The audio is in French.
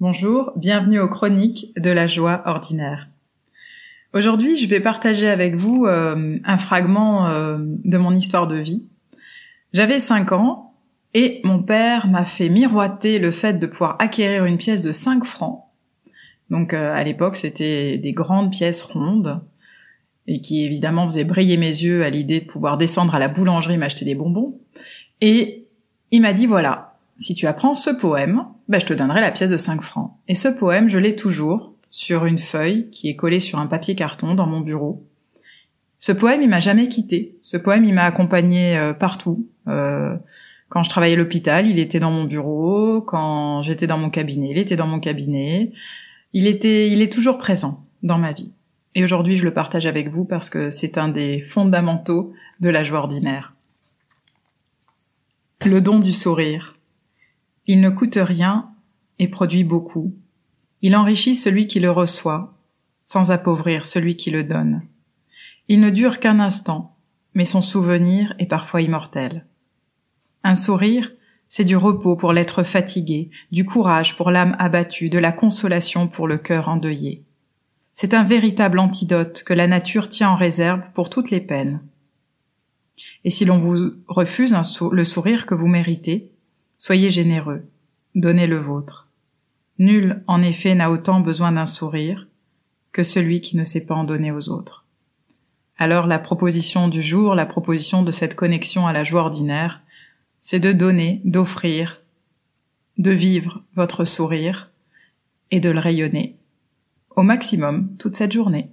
Bonjour, bienvenue aux chroniques de la joie ordinaire. Aujourd'hui, je vais partager avec vous euh, un fragment euh, de mon histoire de vie. J'avais 5 ans et mon père m'a fait miroiter le fait de pouvoir acquérir une pièce de 5 francs. Donc euh, à l'époque, c'était des grandes pièces rondes et qui évidemment faisaient briller mes yeux à l'idée de pouvoir descendre à la boulangerie m'acheter des bonbons. Et il m'a dit voilà, si tu apprends ce poème, bah, je te donnerai la pièce de 5 francs. Et ce poème, je l'ai toujours sur une feuille qui est collée sur un papier carton dans mon bureau. Ce poème, il m'a jamais quitté. Ce poème, il m'a accompagné euh, partout. Euh, quand je travaillais à l'hôpital, il était dans mon bureau. Quand j'étais dans mon cabinet, il était dans mon cabinet. Il était, il est toujours présent dans ma vie. Et aujourd'hui, je le partage avec vous parce que c'est un des fondamentaux de la joie ordinaire. Le don du sourire. Il ne coûte rien et produit beaucoup. Il enrichit celui qui le reçoit, sans appauvrir celui qui le donne. Il ne dure qu'un instant, mais son souvenir est parfois immortel. Un sourire, c'est du repos pour l'être fatigué, du courage pour l'âme abattue, de la consolation pour le cœur endeuillé. C'est un véritable antidote que la nature tient en réserve pour toutes les peines. Et si l'on vous refuse le sourire que vous méritez, Soyez généreux, donnez le vôtre. Nul, en effet, n'a autant besoin d'un sourire que celui qui ne sait pas en donner aux autres. Alors la proposition du jour, la proposition de cette connexion à la joie ordinaire, c'est de donner, d'offrir, de vivre votre sourire et de le rayonner au maximum toute cette journée.